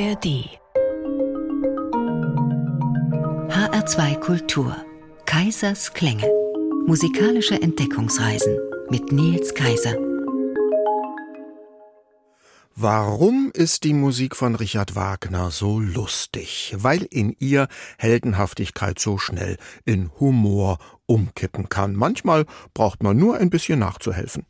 ARD HR2 Kultur Kaisers Klänge Musikalische Entdeckungsreisen mit Nils Kaiser Warum ist die Musik von Richard Wagner so lustig? Weil in ihr Heldenhaftigkeit so schnell in Humor umkippen kann. Manchmal braucht man nur ein bisschen nachzuhelfen.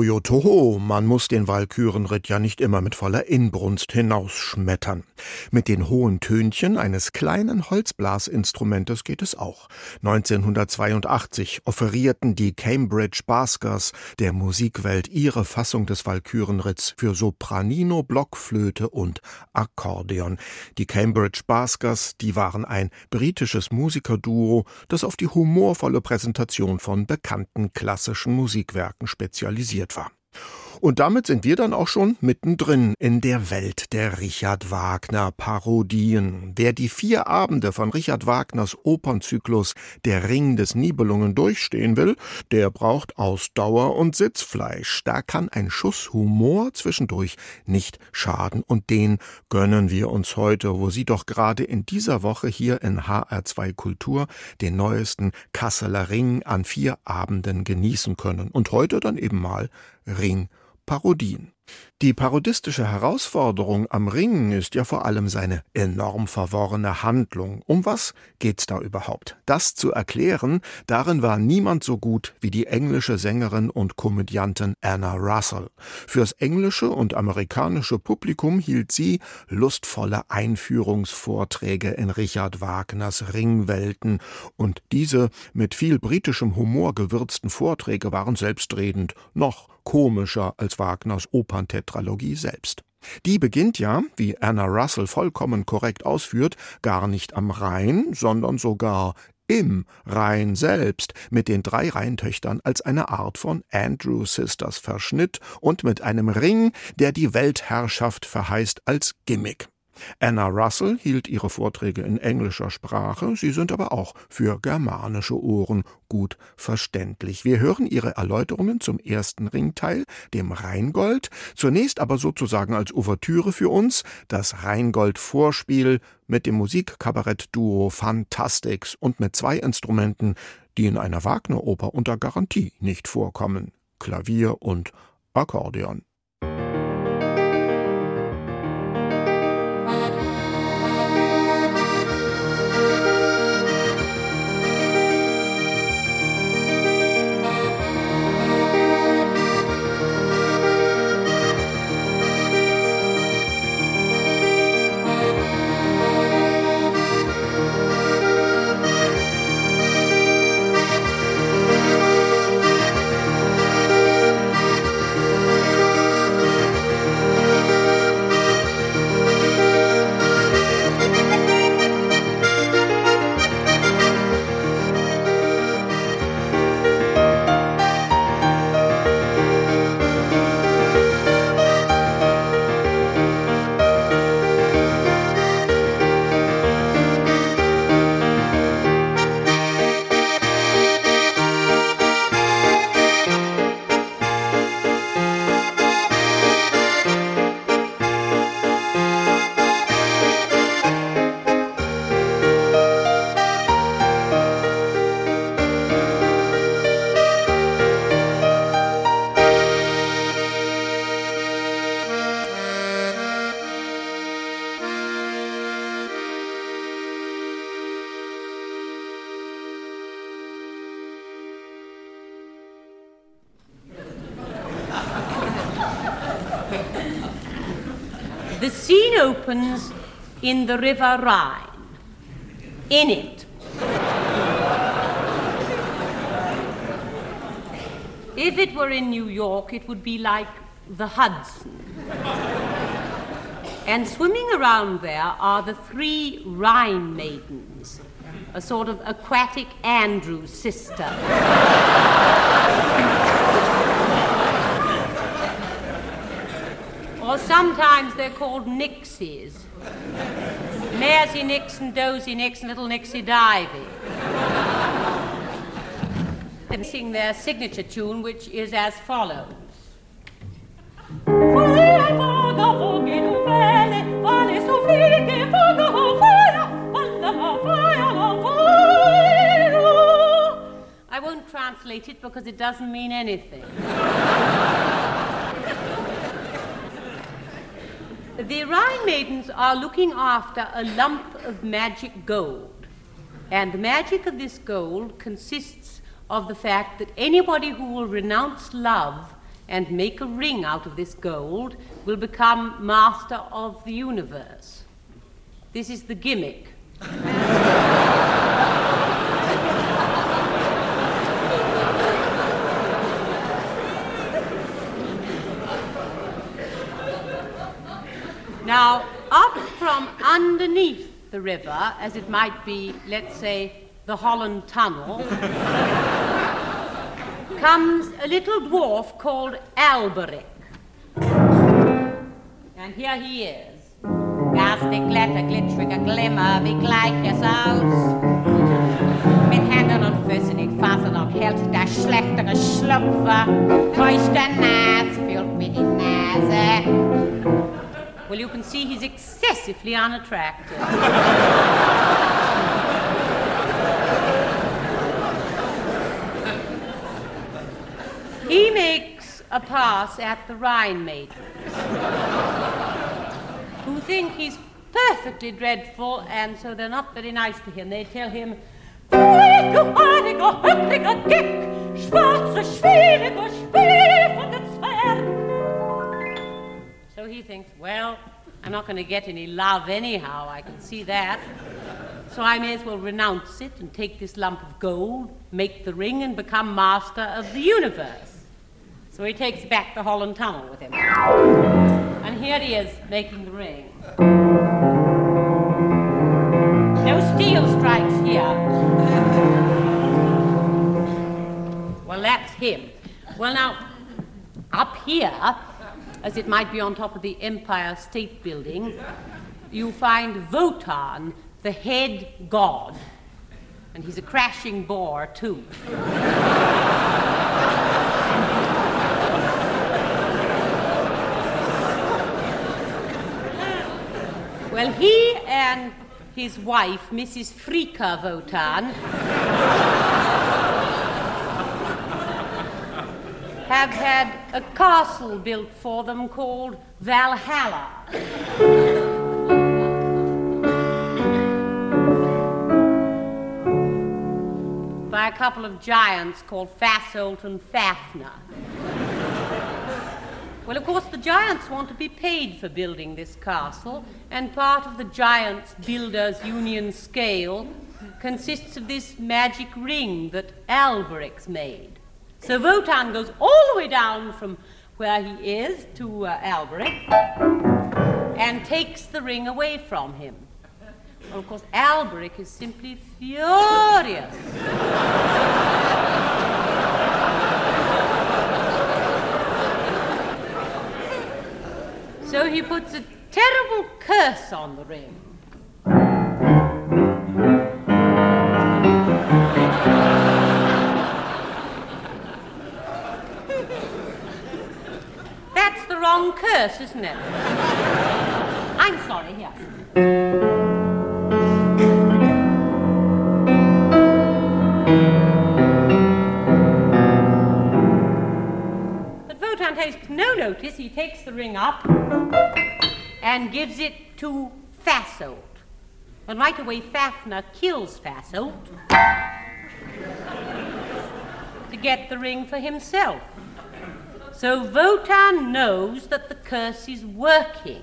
Hoyotoho, man muss den Walkürenritt ja nicht immer mit voller Inbrunst hinausschmettern. Mit den hohen Tönchen eines kleinen Holzblasinstrumentes geht es auch. 1982 offerierten die Cambridge Baskers der Musikwelt ihre Fassung des Walkürenritts für Sopranino, Blockflöte und Akkordeon. Die Cambridge Baskers, die waren ein britisches Musikerduo, das auf die humorvolle Präsentation von bekannten klassischen Musikwerken spezialisiert organisiert war. Und damit sind wir dann auch schon mittendrin in der Welt der Richard Wagner Parodien. Wer die vier Abende von Richard Wagners Opernzyklus Der Ring des Nibelungen durchstehen will, der braucht Ausdauer und Sitzfleisch. Da kann ein Schuss Humor zwischendurch nicht schaden. Und den gönnen wir uns heute, wo Sie doch gerade in dieser Woche hier in HR2 Kultur den neuesten Kasseler Ring an vier Abenden genießen können. Und heute dann eben mal Ring Parodien. Die parodistische Herausforderung am Ringen ist ja vor allem seine enorm verworrene Handlung. Um was geht's da überhaupt? Das zu erklären, darin war niemand so gut wie die englische Sängerin und Komödiantin Anna Russell. Fürs englische und amerikanische Publikum hielt sie lustvolle Einführungsvorträge in Richard Wagners Ringwelten und diese mit viel britischem Humor gewürzten Vorträge waren selbstredend noch komischer als Wagners Operntetralogie selbst. Die beginnt ja, wie Anna Russell vollkommen korrekt ausführt, gar nicht am Rhein, sondern sogar im Rhein selbst mit den drei Rheintöchtern als eine Art von Andrew Sisters Verschnitt und mit einem Ring, der die Weltherrschaft verheißt als Gimmick. Anna Russell hielt ihre Vorträge in englischer Sprache, sie sind aber auch für germanische Ohren gut verständlich. Wir hören ihre Erläuterungen zum ersten Ringteil, dem Rheingold, zunächst aber sozusagen als Ouvertüre für uns das Rheingold-Vorspiel mit dem Musikkabarett-Duo Fantastics und mit zwei Instrumenten, die in einer Wagner-Oper unter Garantie nicht vorkommen: Klavier und Akkordeon. Opens in the River Rhine. In it, if it were in New York, it would be like the Hudson. And swimming around there are the three Rhine maidens, a sort of aquatic Andrew sister. Sometimes they're called Nixies. Maresy Nixon, Dozy Nixon, Little Nixie Divey. and sing their signature tune, which is as follows. I won't translate it because it doesn't mean anything. The Rhine maidens are looking after a lump of magic gold. And the magic of this gold consists of the fact that anybody who will renounce love and make a ring out of this gold will become master of the universe. This is the gimmick. Now, up from underneath the river, as it might be, let's say, the Holland Tunnel, comes a little dwarf called Alberic. And here he is. Glimmer, der schlechtere Schlupfer, täuscht der Nas, füllt mir die Nase. Well, you can see he's excessively unattractive. He makes a pass at the Rhine maidens, who think he's perfectly dreadful, and so they're not very nice to him. They tell him, So he thinks, well, I'm not going to get any love anyhow, I can see that. So I may as well renounce it and take this lump of gold, make the ring, and become master of the universe. So he takes back the Holland Tunnel with him. And here he is making the ring. No steel strikes here. Well, that's him. Well, now, up here, as it might be on top of the Empire State Building, you find Wotan, the head god. And he's a crashing bore, too. Well, he and his wife, Mrs. Frika Wotan, have had a castle built for them called Valhalla. By a couple of giants called Fasolt and Fafner. Well, of course, the giants want to be paid for building this castle, and part of the giants' builders' union scale consists of this magic ring that Alberic's made. So Wotan goes all the way down from where he is to uh, Alberic and takes the ring away from him. Well, of course, Alberic is simply furious. So he puts a terrible curse on the ring. Wrong curse, isn't it? I'm sorry, here. But Votan takes no notice. He takes the ring up and gives it to Fasolt. And right away, Fafner kills Fasolt to get the ring for himself. So Wotan knows that the curse is working.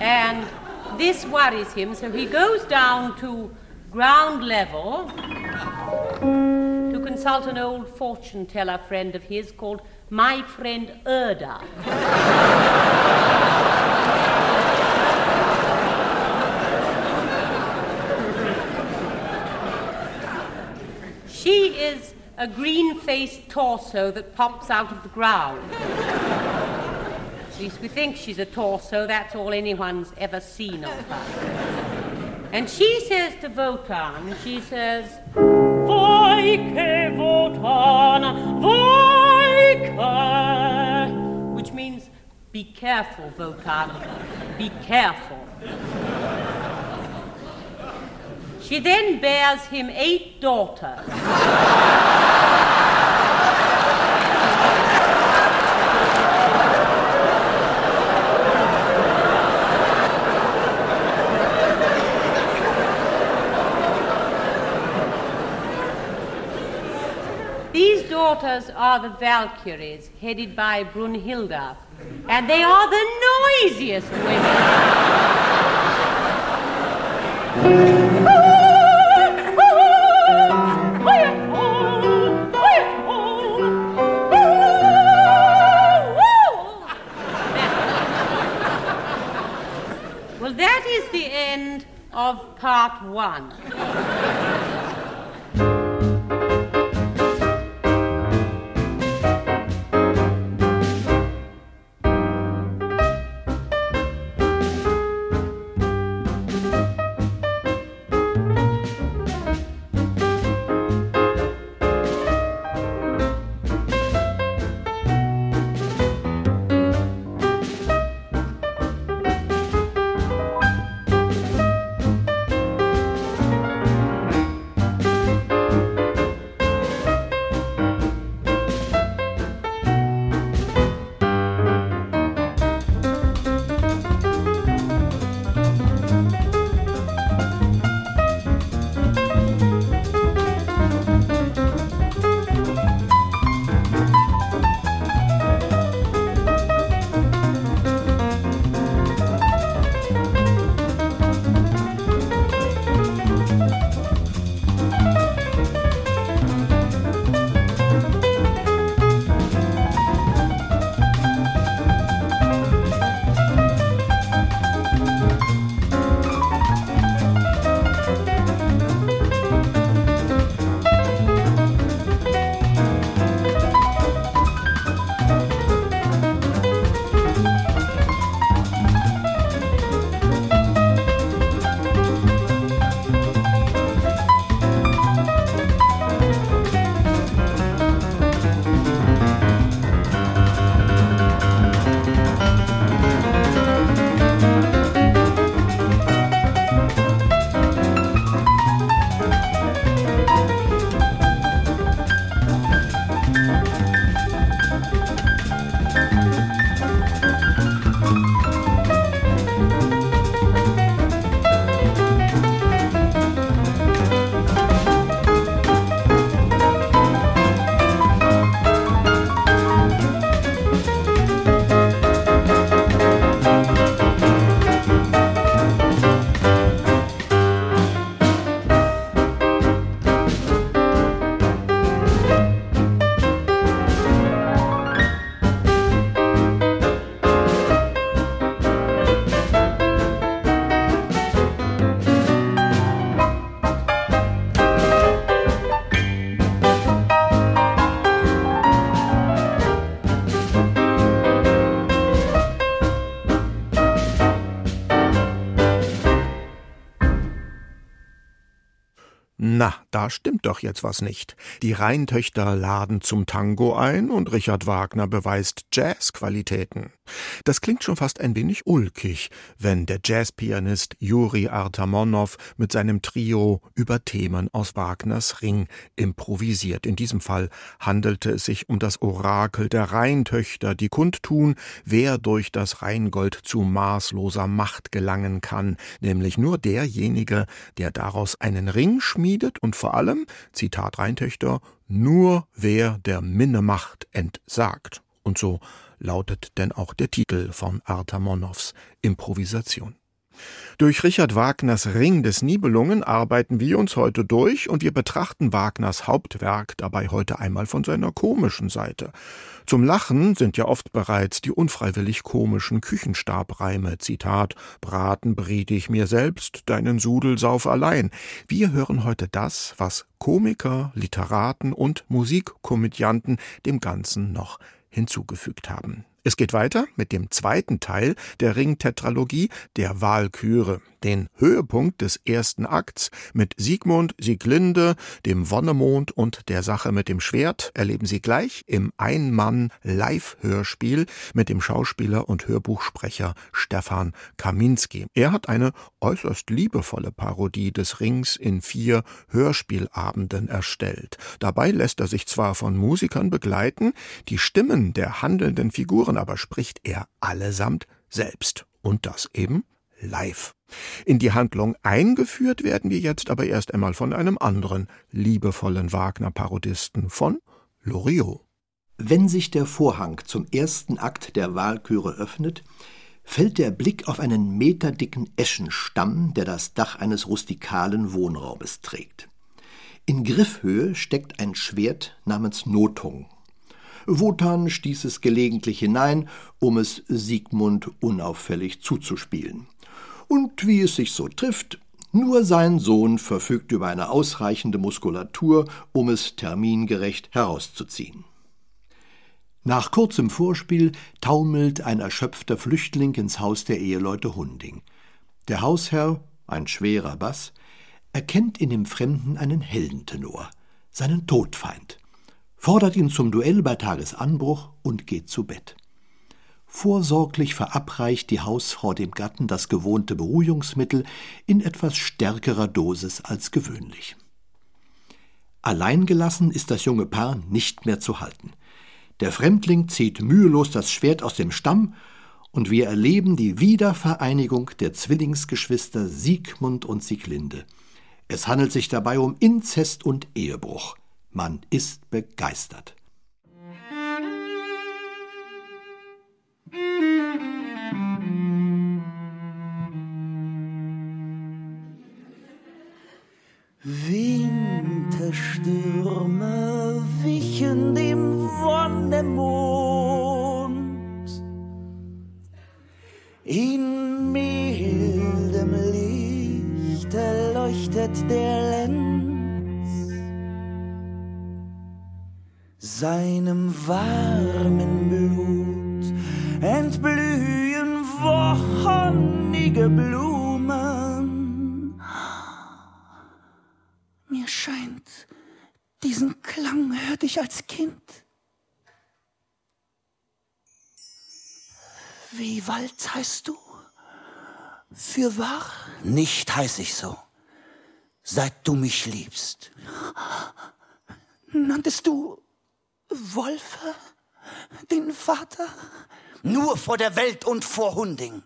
and this worries him, so he goes down to ground level to consult an old fortune teller friend of his called my friend Erda. she is a green faced torso that pops out of the ground. At least we think she's a torso, that's all anyone's ever seen of her. And she says to Wotan, she says, Wotan, Voike, which means be careful, Wotan, be careful. She then bears him eight daughters. These daughters are the Valkyries, headed by Brunhilda, and they are the noisiest Well, end of part one. Stimmt doch jetzt was nicht. Die Rheintöchter laden zum Tango ein und Richard Wagner beweist Jazzqualitäten. Das klingt schon fast ein wenig ulkig, wenn der Jazzpianist Juri Artamonow mit seinem Trio über Themen aus Wagners Ring improvisiert. In diesem Fall handelte es sich um das Orakel der Rheintöchter, die kundtun, wer durch das Rheingold zu maßloser Macht gelangen kann, nämlich nur derjenige, der daraus einen Ring schmiedet und vor allem, Zitat Reintöchter, nur wer der Minne Macht entsagt. Und so lautet denn auch der Titel von Arthur Monows Improvisation. Durch Richard Wagners Ring des Nibelungen arbeiten wir uns heute durch und wir betrachten Wagners Hauptwerk dabei heute einmal von seiner komischen Seite. Zum Lachen sind ja oft bereits die unfreiwillig komischen Küchenstabreime, Zitat, Braten briet ich mir selbst, deinen Sudel sauf allein. Wir hören heute das, was Komiker, Literaten und Musikkomödianten dem Ganzen noch hinzugefügt haben. Es geht weiter mit dem zweiten Teil der Ringtetralogie der Walküre den Höhepunkt des ersten Akts mit Siegmund, Sieglinde, dem Wonnemond und der Sache mit dem Schwert erleben Sie gleich im Ein-Mann-Live-Hörspiel mit dem Schauspieler und Hörbuchsprecher Stefan Kaminski. Er hat eine äußerst liebevolle Parodie des Rings in vier Hörspielabenden erstellt. Dabei lässt er sich zwar von Musikern begleiten, die Stimmen der handelnden Figuren aber spricht er allesamt selbst. Und das eben live. In die Handlung eingeführt werden wir jetzt aber erst einmal von einem anderen liebevollen Wagner-Parodisten von Loriot. Wenn sich der Vorhang zum ersten Akt der Walküre öffnet, fällt der Blick auf einen meterdicken Eschenstamm, der das Dach eines rustikalen Wohnraumes trägt. In Griffhöhe steckt ein Schwert namens Notung. Wotan stieß es gelegentlich hinein, um es Siegmund unauffällig zuzuspielen. Und wie es sich so trifft, nur sein Sohn verfügt über eine ausreichende Muskulatur, um es termingerecht herauszuziehen. Nach kurzem Vorspiel taumelt ein erschöpfter Flüchtling ins Haus der Eheleute Hunding. Der Hausherr, ein schwerer Bass, erkennt in dem Fremden einen Heldentenor, seinen Todfeind, fordert ihn zum Duell bei Tagesanbruch und geht zu Bett. Vorsorglich verabreicht die Hausfrau dem Gatten das gewohnte Beruhigungsmittel in etwas stärkerer Dosis als gewöhnlich. Alleingelassen ist das junge Paar nicht mehr zu halten. Der Fremdling zieht mühelos das Schwert aus dem Stamm und wir erleben die Wiedervereinigung der Zwillingsgeschwister Siegmund und Sieglinde. Es handelt sich dabei um Inzest und Ehebruch. Man ist begeistert. Winterstürme wichen dem Wonnemond. In mildem Licht erleuchtet der Lenz seinem warmen Blut entblühen wonnige Blumen. Mir scheint, diesen Klang hörte ich als Kind. Wie Wald heißt du? Für wahr? Nicht heiß ich so, seit du mich liebst. Nanntest du Wolfe den Vater? Nur vor der Welt und vor Hunding.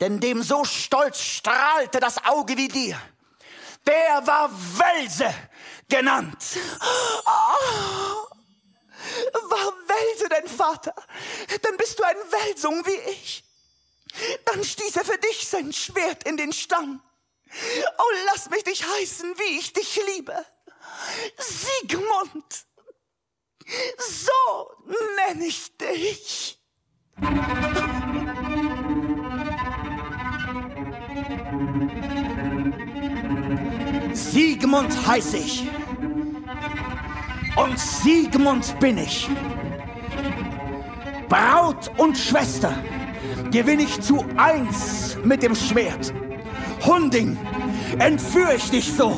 Denn dem so stolz strahlte das Auge wie dir der war Welse genannt. Oh, war Welse dein Vater? Dann bist du ein Welsung wie ich. Dann stieß er für dich sein Schwert in den Stamm. Oh, lass mich dich heißen, wie ich dich liebe. Siegmund. So nenn ich dich. Siegmund heiß ich. Und Siegmund bin ich. Braut und Schwester gewinn ich zu eins mit dem Schwert. Hunding, entführ ich dich so.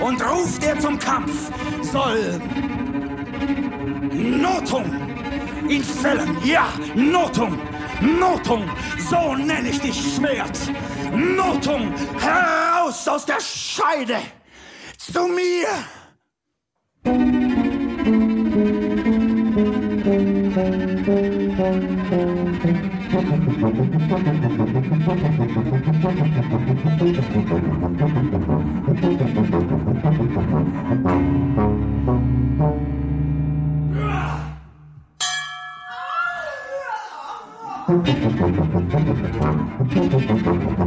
Und ruft er zum Kampf, soll Notung ihn fällen. Ja, Notung, Notung, so nenn ich dich Schwert. Notung, heraus aus der Scheide zu mir! Musik Thank you.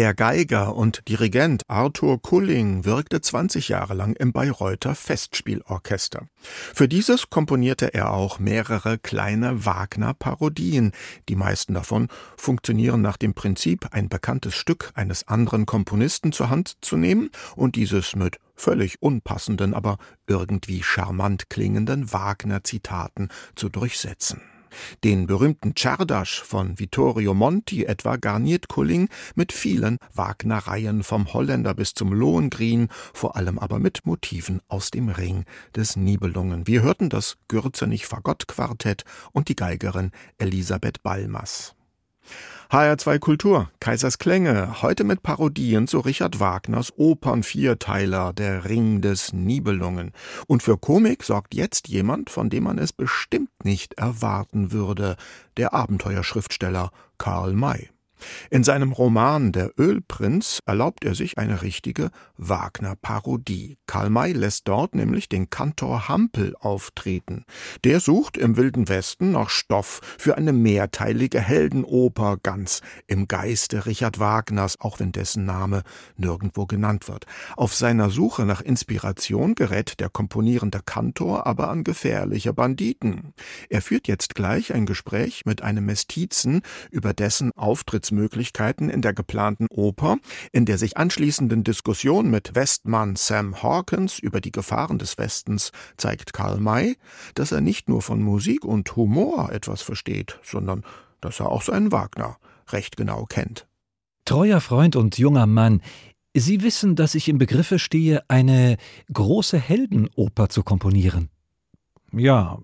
Der Geiger und Dirigent Arthur Kulling wirkte 20 Jahre lang im Bayreuther Festspielorchester. Für dieses komponierte er auch mehrere kleine Wagner-Parodien. Die meisten davon funktionieren nach dem Prinzip, ein bekanntes Stück eines anderen Komponisten zur Hand zu nehmen und dieses mit völlig unpassenden, aber irgendwie charmant klingenden Wagner-Zitaten zu durchsetzen. Den berühmten Czardasch von Vittorio Monti etwa garniert Kulling mit vielen Wagnereien vom Holländer bis zum Lohengrin, vor allem aber mit Motiven aus dem Ring des Nibelungen. Wir hörten das Gürzenich-Fagott-Quartett und die Geigerin Elisabeth Balmas. HR2 Kultur, Kaisers Klänge, heute mit Parodien zu Richard Wagners Opernvierteiler Der Ring des Nibelungen. Und für Komik sorgt jetzt jemand, von dem man es bestimmt nicht erwarten würde, der Abenteuerschriftsteller Karl May. In seinem Roman Der Ölprinz erlaubt er sich eine richtige Wagner-Parodie. Karl May lässt dort nämlich den Kantor Hampel auftreten. Der sucht im Wilden Westen nach Stoff für eine mehrteilige Heldenoper, ganz im Geiste Richard Wagners, auch wenn dessen Name nirgendwo genannt wird. Auf seiner Suche nach Inspiration gerät der komponierende Kantor aber an gefährliche Banditen. Er führt jetzt gleich ein Gespräch mit einem Mestizen über dessen Auftritts Möglichkeiten in der geplanten Oper, in der sich anschließenden Diskussion mit Westmann Sam Hawkins über die Gefahren des Westens zeigt Karl May, dass er nicht nur von Musik und Humor etwas versteht, sondern dass er auch seinen Wagner recht genau kennt. Treuer Freund und junger Mann, Sie wissen, dass ich im Begriffe stehe, eine große Heldenoper zu komponieren. Ja,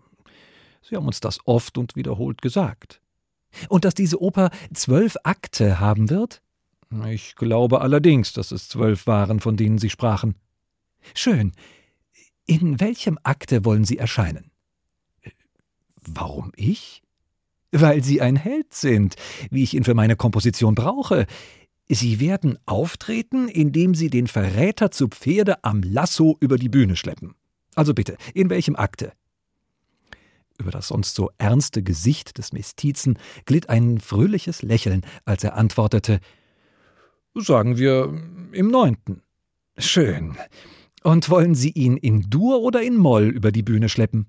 Sie haben uns das oft und wiederholt gesagt. Und dass diese Oper zwölf Akte haben wird? Ich glaube allerdings, dass es zwölf waren, von denen Sie sprachen. Schön. In welchem Akte wollen Sie erscheinen? Warum ich? Weil Sie ein Held sind, wie ich ihn für meine Komposition brauche. Sie werden auftreten, indem Sie den Verräter zu Pferde am Lasso über die Bühne schleppen. Also bitte, in welchem Akte? Über das sonst so ernste Gesicht des Mestizen glitt ein fröhliches Lächeln, als er antwortete Sagen wir im neunten. Schön. Und wollen Sie ihn in Dur oder in Moll über die Bühne schleppen?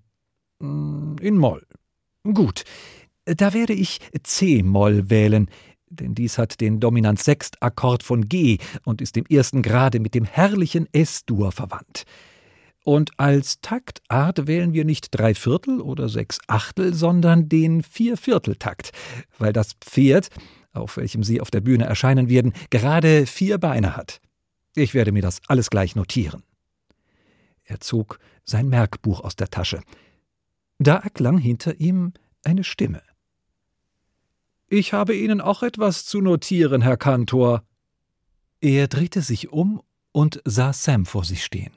Mm, in Moll. Gut. Da werde ich C-Moll wählen, denn dies hat den Dominant-Sext-Akkord von G und ist im ersten Grade mit dem herrlichen S-Dur verwandt. Und als Taktart wählen wir nicht drei Viertel oder sechs Achtel, sondern den Viervierteltakt, weil das Pferd, auf welchem Sie auf der Bühne erscheinen werden, gerade vier Beine hat. Ich werde mir das alles gleich notieren. Er zog sein Merkbuch aus der Tasche. Da erklang hinter ihm eine Stimme. Ich habe Ihnen auch etwas zu notieren, Herr Kantor. Er drehte sich um und sah Sam vor sich stehen.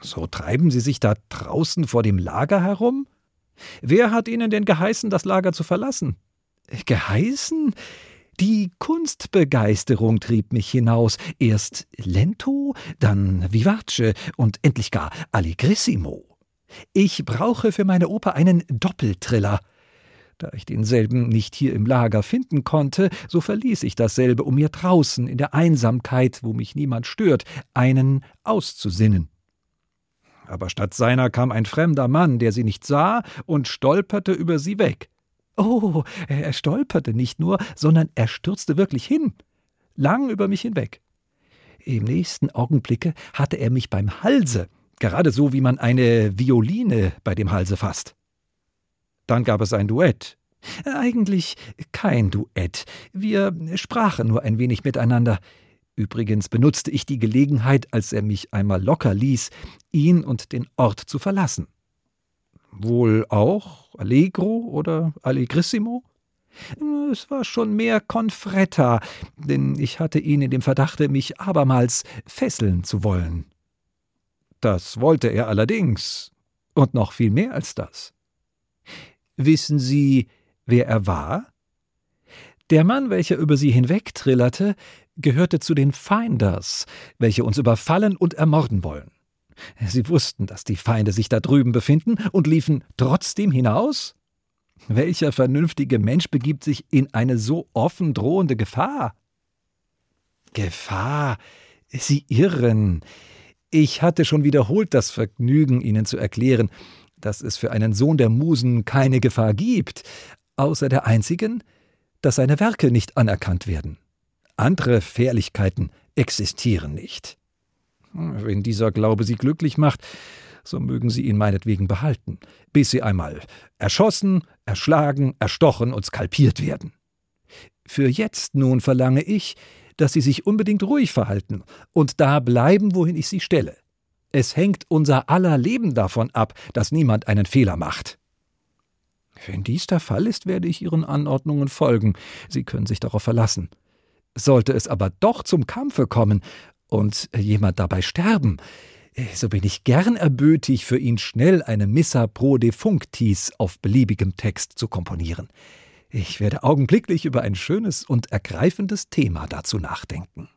So treiben Sie sich da draußen vor dem Lager herum? Wer hat Ihnen denn geheißen, das Lager zu verlassen? Geheißen? Die Kunstbegeisterung trieb mich hinaus. Erst Lento, dann Vivace und endlich gar Allegrissimo. Ich brauche für meine Oper einen Doppeltriller. Da ich denselben nicht hier im Lager finden konnte, so verließ ich dasselbe, um mir draußen in der Einsamkeit, wo mich niemand stört, einen auszusinnen aber statt seiner kam ein fremder Mann, der sie nicht sah, und stolperte über sie weg. Oh, er stolperte nicht nur, sondern er stürzte wirklich hin, lang über mich hinweg. Im nächsten Augenblicke hatte er mich beim Halse, gerade so wie man eine Violine bei dem Halse fasst. Dann gab es ein Duett. Eigentlich kein Duett. Wir sprachen nur ein wenig miteinander. Übrigens benutzte ich die Gelegenheit, als er mich einmal locker ließ, ihn und den Ort zu verlassen. Wohl auch Allegro oder Allegrissimo? Es war schon mehr Confretta, denn ich hatte ihn in dem Verdachte, mich abermals fesseln zu wollen. Das wollte er allerdings, und noch viel mehr als das. Wissen Sie, wer er war? Der Mann, welcher über sie hinwegtrillerte, gehörte zu den Finders, welche uns überfallen und ermorden wollen. Sie wussten, dass die Feinde sich da drüben befinden und liefen trotzdem hinaus? Welcher vernünftige Mensch begibt sich in eine so offen drohende Gefahr? Gefahr. Sie irren. Ich hatte schon wiederholt das Vergnügen, Ihnen zu erklären, dass es für einen Sohn der Musen keine Gefahr gibt, außer der einzigen, dass seine Werke nicht anerkannt werden. Andere Fährlichkeiten existieren nicht. Wenn dieser Glaube Sie glücklich macht, so mögen Sie ihn meinetwegen behalten, bis Sie einmal erschossen, erschlagen, erstochen und skalpiert werden. Für jetzt nun verlange ich, dass Sie sich unbedingt ruhig verhalten und da bleiben, wohin ich Sie stelle. Es hängt unser aller Leben davon ab, dass niemand einen Fehler macht. Wenn dies der Fall ist, werde ich Ihren Anordnungen folgen. Sie können sich darauf verlassen. Sollte es aber doch zum Kampfe kommen und jemand dabei sterben, so bin ich gern erbötig, für ihn schnell eine Missa pro defunctis auf beliebigem Text zu komponieren. Ich werde augenblicklich über ein schönes und ergreifendes Thema dazu nachdenken.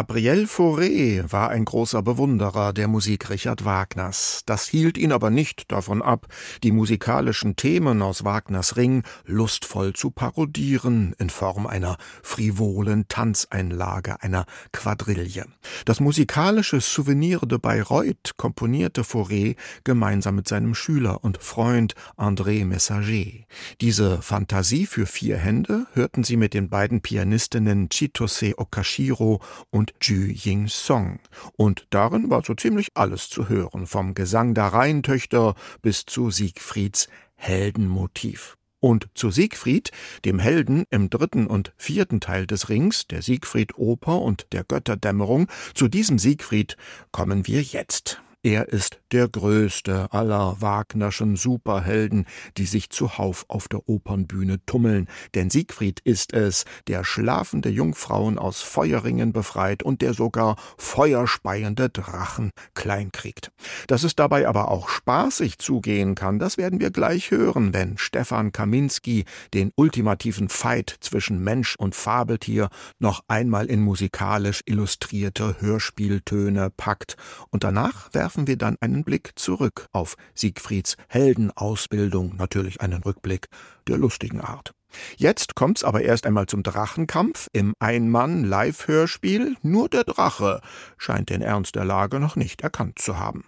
Gabriel Fauré war ein großer Bewunderer der Musik Richard Wagners. Das hielt ihn aber nicht davon ab, die musikalischen Themen aus Wagners Ring lustvoll zu parodieren in Form einer frivolen Tanzeinlage, einer Quadrille. Das musikalische Souvenir de Bayreuth komponierte Fauré gemeinsam mit seinem Schüler und Freund André Messager. Diese Fantasie für vier Hände hörten sie mit den beiden Pianistinnen Chitose Okashiro und Ju Ying Song. Und darin war so ziemlich alles zu hören, vom Gesang der Rheintöchter bis zu Siegfrieds Heldenmotiv. Und zu Siegfried, dem Helden im dritten und vierten Teil des Rings, der Siegfried-Oper und der Götterdämmerung, zu diesem Siegfried kommen wir jetzt. Er ist der größte aller Wagnerschen Superhelden, die sich zuhauf auf der Opernbühne tummeln, denn Siegfried ist es, der schlafende Jungfrauen aus Feuerringen befreit und der sogar feuerspeiende Drachen kleinkriegt. Dass es dabei aber auch spaßig zugehen kann, das werden wir gleich hören, wenn Stefan Kaminski den ultimativen Fight zwischen Mensch und Fabeltier noch einmal in musikalisch illustrierte Hörspieltöne packt und danach werden werfen wir dann einen Blick zurück auf Siegfrieds Heldenausbildung, natürlich einen Rückblick der lustigen Art. Jetzt kommt's aber erst einmal zum Drachenkampf im Ein-Mann-Live-Hörspiel. Nur der Drache scheint den Ernst der Lage noch nicht erkannt zu haben.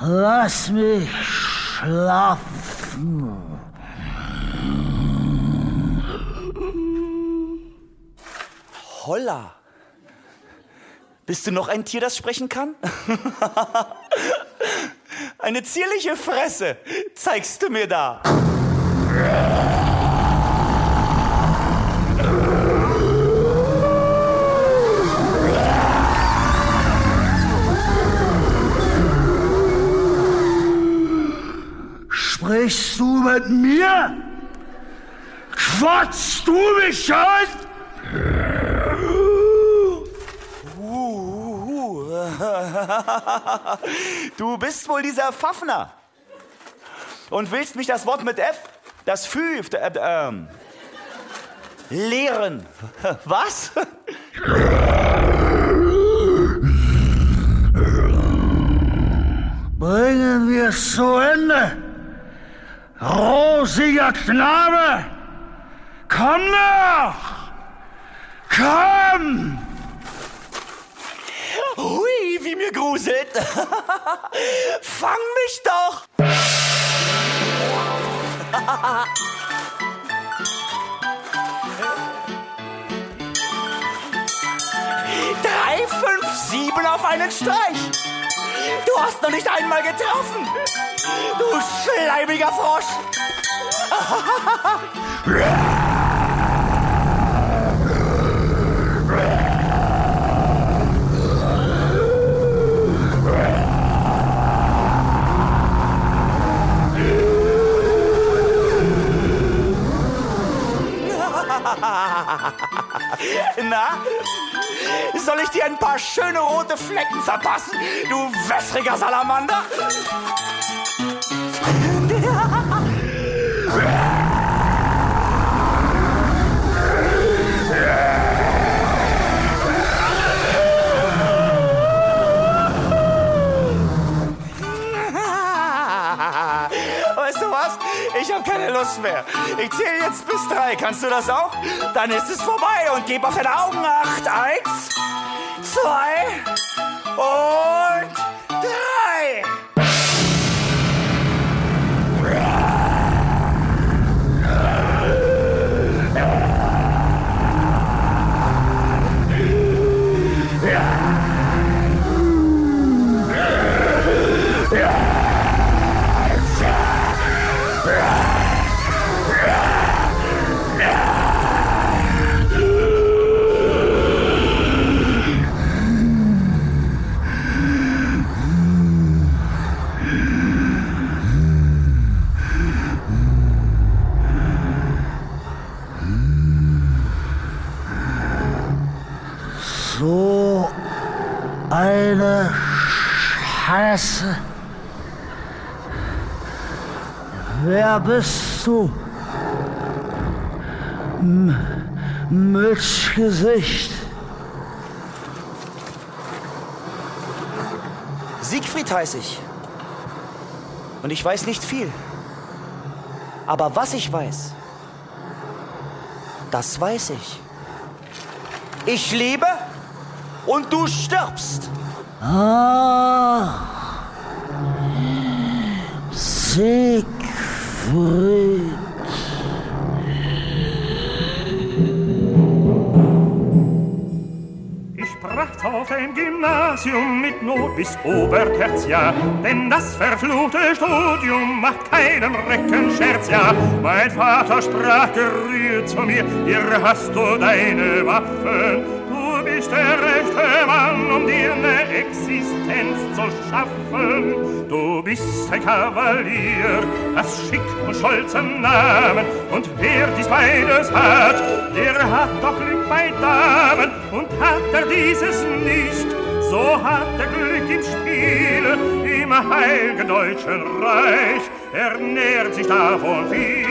Lass mich schlafen. Holla! Bist du noch ein Tier, das sprechen kann? Eine zierliche Fresse zeigst du mir da. Sprichst du mit mir? Quatschst du mich an? Du bist wohl dieser Pfaffner. Und willst mich das Wort mit F, das Fü, äh, ähm, lehren. Was? Bringen wir es zu Ende. Rosiger Knabe, komm noch! Komm! Hui, wie mir gruselt. Fang mich doch. Drei, fünf, sieben auf einen Streich. Du hast noch nicht einmal getroffen. Du schleimiger Frosch. Na? Soll ich dir ein paar schöne rote Flecken verpassen, du wässriger Salamander? Ich habe keine Lust mehr. Ich zähle jetzt bis drei. Kannst du das auch? Dann ist es vorbei und gib auf deine Augen acht. Eins, zwei und Scheiße. Wer bist du? M Milchgesicht. Siegfried heiße ich. Und ich weiß nicht viel. Aber was ich weiß, das weiß ich. Ich lebe und du stirbst. Ah, Siegfried. Ich bracht's auf dem Gymnasium mit Not bis Obertertiar, denn das verfluchte Studium macht keinen Reckenscherz, ja. Mein Vater sprach gerührt zu mir, hier hast du deine Waffen, du bist der rechte Mann, um dir eine Existenz zu schaffen. Du bist ein Kavalier, hast Schick und stolzen Namen, und wer dies beides hat, der hat doch Glück bei Damen, und hat er dieses nicht, so hat er Glück im Spiele, im heiligen deutschen Reich, er nährt sich davon viel.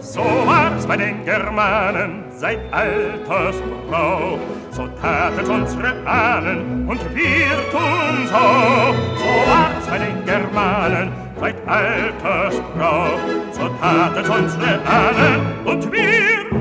So war's bei den Germanen seit alters Brauch. So taten's unsere Ahnen und wir tun's auch. So war's bei den Germanen seit alters Brauch. So taten's unsere Ahnen und wir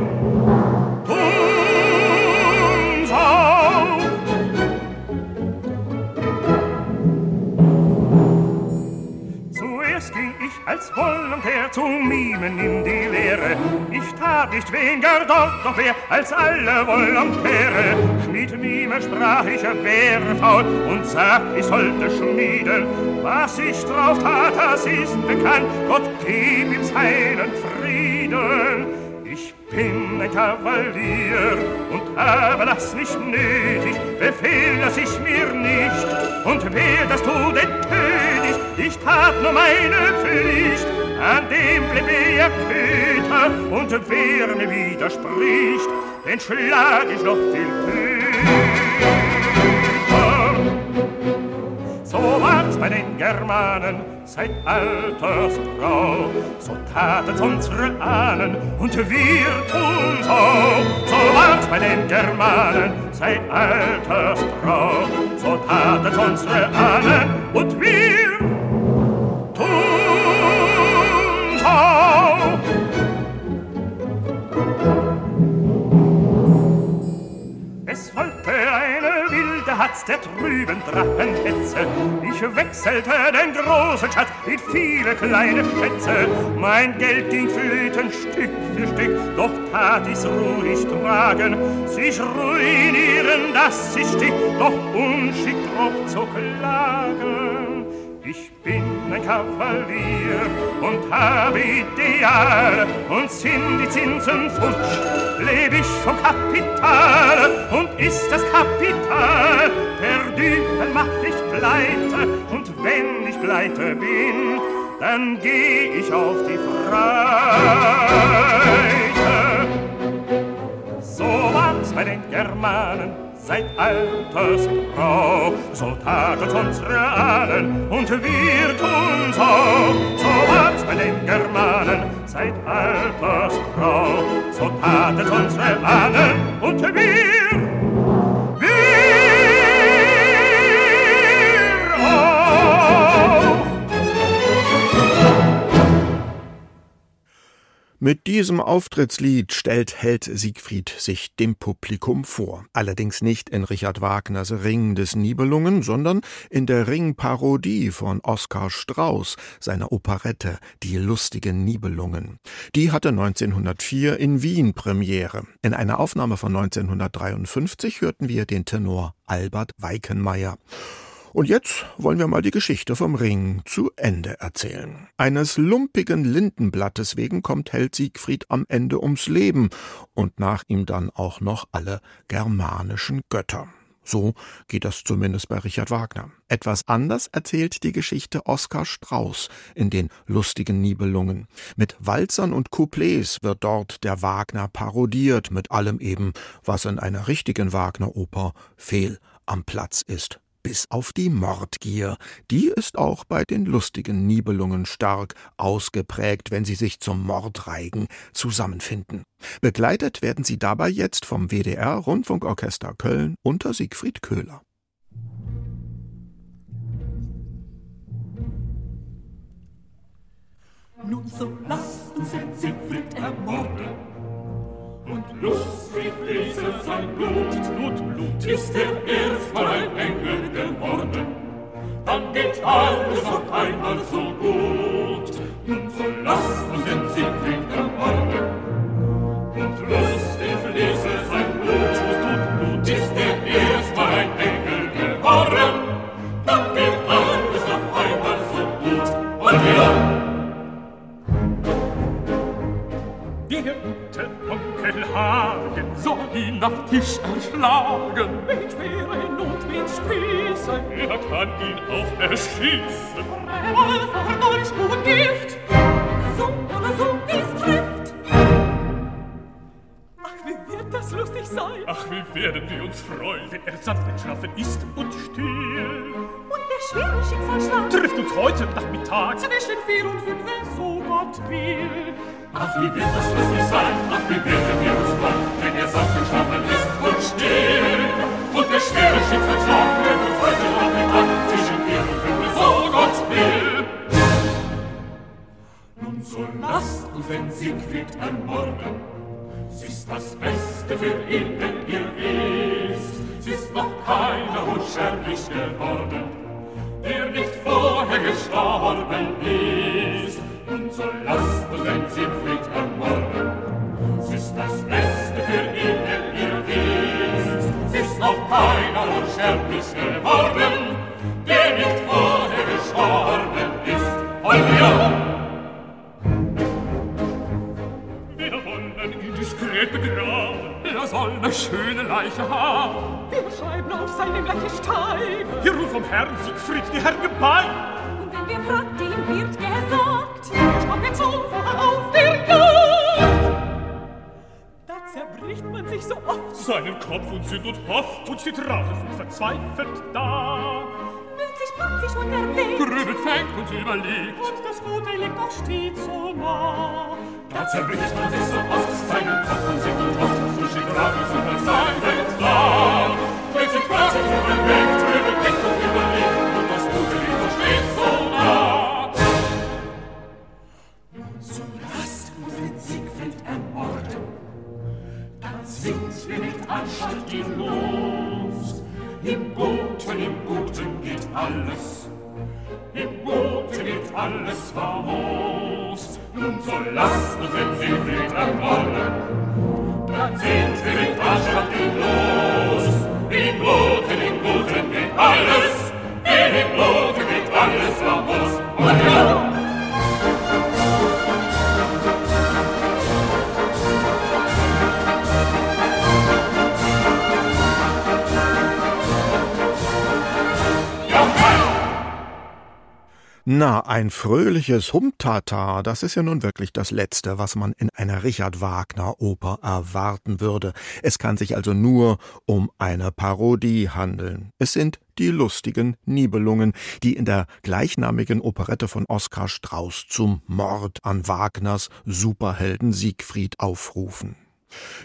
Zuerst ging ich als Volontär zu Mimen in die Lehre. Ich tat nicht weniger dort noch mehr als alle Volontäre. Schmied Mime sprach ich, er wäre faul und sagt, ich sollte schmieden. Was ich drauf tat, das ist bekannt. Gott gib ihm seinen Frieden. Ich bin ein Kavalier und habe das nicht nötig, Befehl lass ich mir nicht, und wer das tut, den töt ich, tat nur meine Pflicht, an dem blieb er Köter, und wer mir widerspricht, den schlag ich noch viel Köter. So war's bei den Germanen seit alters Brauch. So taten's unsere Ahnen und wir tun's auch. So war's bei den Germanen seit alters Brauch. So taten's unsere Ahnen und wir Hatz der trüben Drachenhetze. Ich wechselte den großen Schatz mit viele kleine Schätze. Mein Geld ging flöten Stück für Stück, doch tat ich's ruhig tragen. Sich ruinieren, das ist Stück, doch unschickt ob zu klagen. Ich bin ein Kavalier und habe Ideale und sind die Zinsen futsch, leb ich vom Kapital. Und ist das Kapital dann mach ich pleite. Und wenn ich pleite bin, dann geh ich auf die Freite. So war's bei den Germanen seit alters Brauch. So tatet unsere Ahnen und wir tun's auch. So war's bei den Germanen seit alters Brauch. So tatet unsere Ahnen und wir, wir Mit diesem Auftrittslied stellt Held Siegfried sich dem Publikum vor. Allerdings nicht in Richard Wagners Ring des Nibelungen, sondern in der Ringparodie von Oskar Strauß, seiner Operette Die lustigen Nibelungen. Die hatte 1904 in Wien Premiere. In einer Aufnahme von 1953 hörten wir den Tenor Albert Weikenmeier. Und jetzt wollen wir mal die Geschichte vom Ring zu Ende erzählen. Eines lumpigen Lindenblattes wegen kommt Held Siegfried am Ende ums Leben und nach ihm dann auch noch alle germanischen Götter. So geht das zumindest bei Richard Wagner. Etwas anders erzählt die Geschichte Oskar Strauß in den lustigen Nibelungen. Mit Walzern und Couplets wird dort der Wagner parodiert, mit allem eben, was in einer richtigen Wagner-Oper fehl am Platz ist. Bis auf die Mordgier. Die ist auch bei den lustigen Nibelungen stark ausgeprägt, wenn sie sich zum Mordreigen zusammenfinden. Begleitet werden sie dabei jetzt vom WDR Rundfunkorchester Köln unter Siegfried Köhler. Nun so lasst uns den Siegfried ermorden und lustig fließe sein Blut. Blut, Blut, ist er erstmal ein Engel geworden, dann geht alles auf einmal so gut. Nun so lasst uns den Siegfried ermorden und lustig fließe sein Blut. Blut, Blut, ist er erstmal ein Engel geworden, dann geht alles auf einmal so gut. Und ja, Hagen soll ihn nach Tisch erschlagen. Mit Speeren und mit Spießen. Er kann ihn auch erschießen. Revolver, Dolch und Gift. So oder so, wie's trifft. Ach, wie wird das lustig sein? Ach, wie werden wir uns freuen, wenn er sanft entschlafen ist und still. Und der schwere Schicksalsschlag trifft uns heute Nachmittag zwischen vier und fünf, so Gott will. Ach, wie wird das lustig sein, ach, wie werden wir uns freuen, wenn er sanft entschlafen ist und still. Und der schwere Schicksalsschlag wird uns heute Nachmittag zwischen vier und fünf, so Gott will. Nun so lasst uns den Siegfried ermorden. Sie ist das Beste für ihn, denn ihr wisst, sie ist noch keiner unsterblich geworden, der nicht vorher gestorben ist. Und so lasst uns den Siegfried ermorden. Sie ist das Beste für ihn, ihr wisst, sie ist noch keiner unsterblich geworden, der nicht vorher gestorben ist. Und ja, wir wollen ihn diskret begraben, er soll eine schöne Leiche haben. Wir schreiben auf seinem Leiche Steine. Wir rufen vom Herrn Siegfried die Herren Gebein. Und wenn wir fragt, seinen Kopf und Sünd und hofft und steht ratlos verzweifelt da. Wird sich praktisch unterwegs, grübelt, fängt und überlegt und das Gute liegt auch stets so nah. Da zerbricht man sich so oft seinen Kopf und singt und hofft und steht ratlos und verzweifelt da. Wird sich praktisch unterwegs, ein fröhliches Humtata, das ist ja nun wirklich das Letzte, was man in einer Richard Wagner Oper erwarten würde. Es kann sich also nur um eine Parodie handeln. Es sind die lustigen Nibelungen, die in der gleichnamigen Operette von Oskar Strauß zum Mord an Wagners Superhelden Siegfried aufrufen.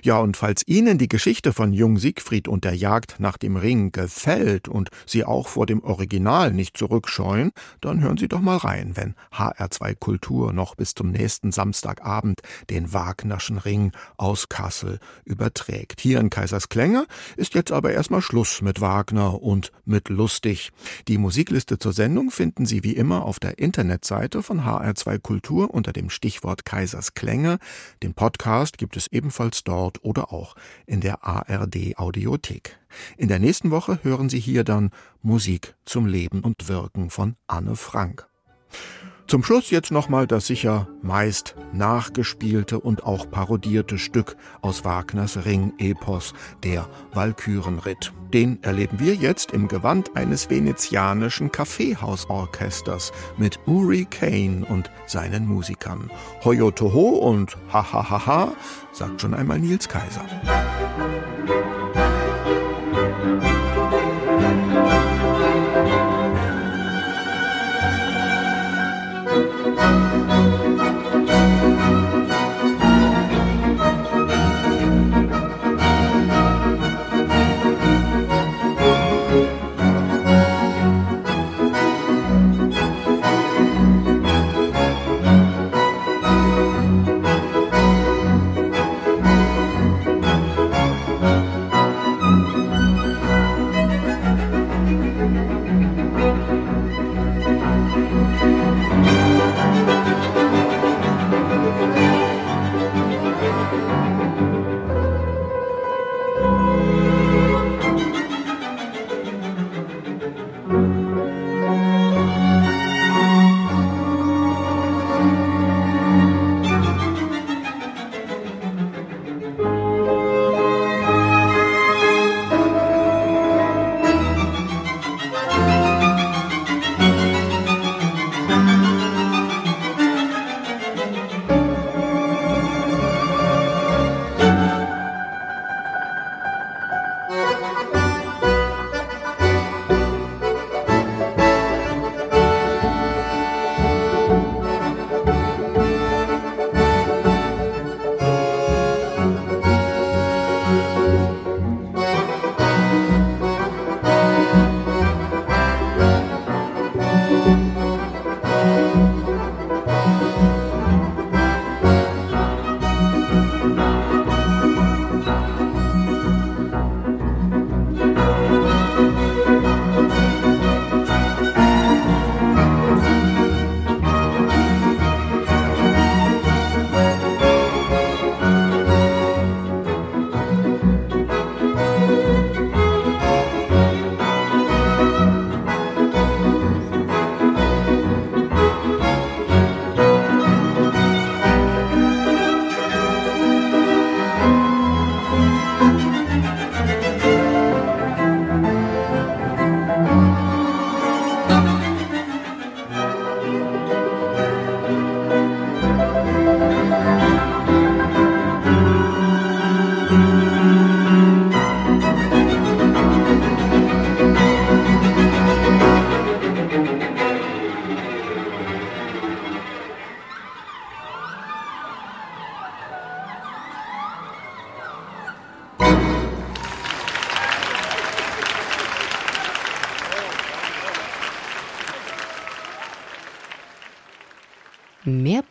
Ja, und falls Ihnen die Geschichte von Jung Siegfried und der Jagd nach dem Ring gefällt und Sie auch vor dem Original nicht zurückscheuen, dann hören Sie doch mal rein, wenn HR2 Kultur noch bis zum nächsten Samstagabend den Wagnerschen Ring aus Kassel überträgt. Hier in Kaisersklänge ist jetzt aber erstmal Schluss mit Wagner und mit lustig. Die Musikliste zur Sendung finden Sie wie immer auf der Internetseite von HR2 Kultur unter dem Stichwort Kaisersklänge. Den Podcast gibt es ebenfalls dort oder auch in der ARD Audiothek. In der nächsten Woche hören Sie hier dann Musik zum Leben und Wirken von Anne Frank. Zum Schluss jetzt nochmal das sicher meist nachgespielte und auch parodierte Stück aus Wagners Ring-Epos, der Walkürenritt. Den erleben wir jetzt im Gewand eines venezianischen Kaffeehausorchesters mit Uri Kane und seinen Musikern. Hoyo Toho und Hahaha, sagt schon einmal Nils Kaiser. Musik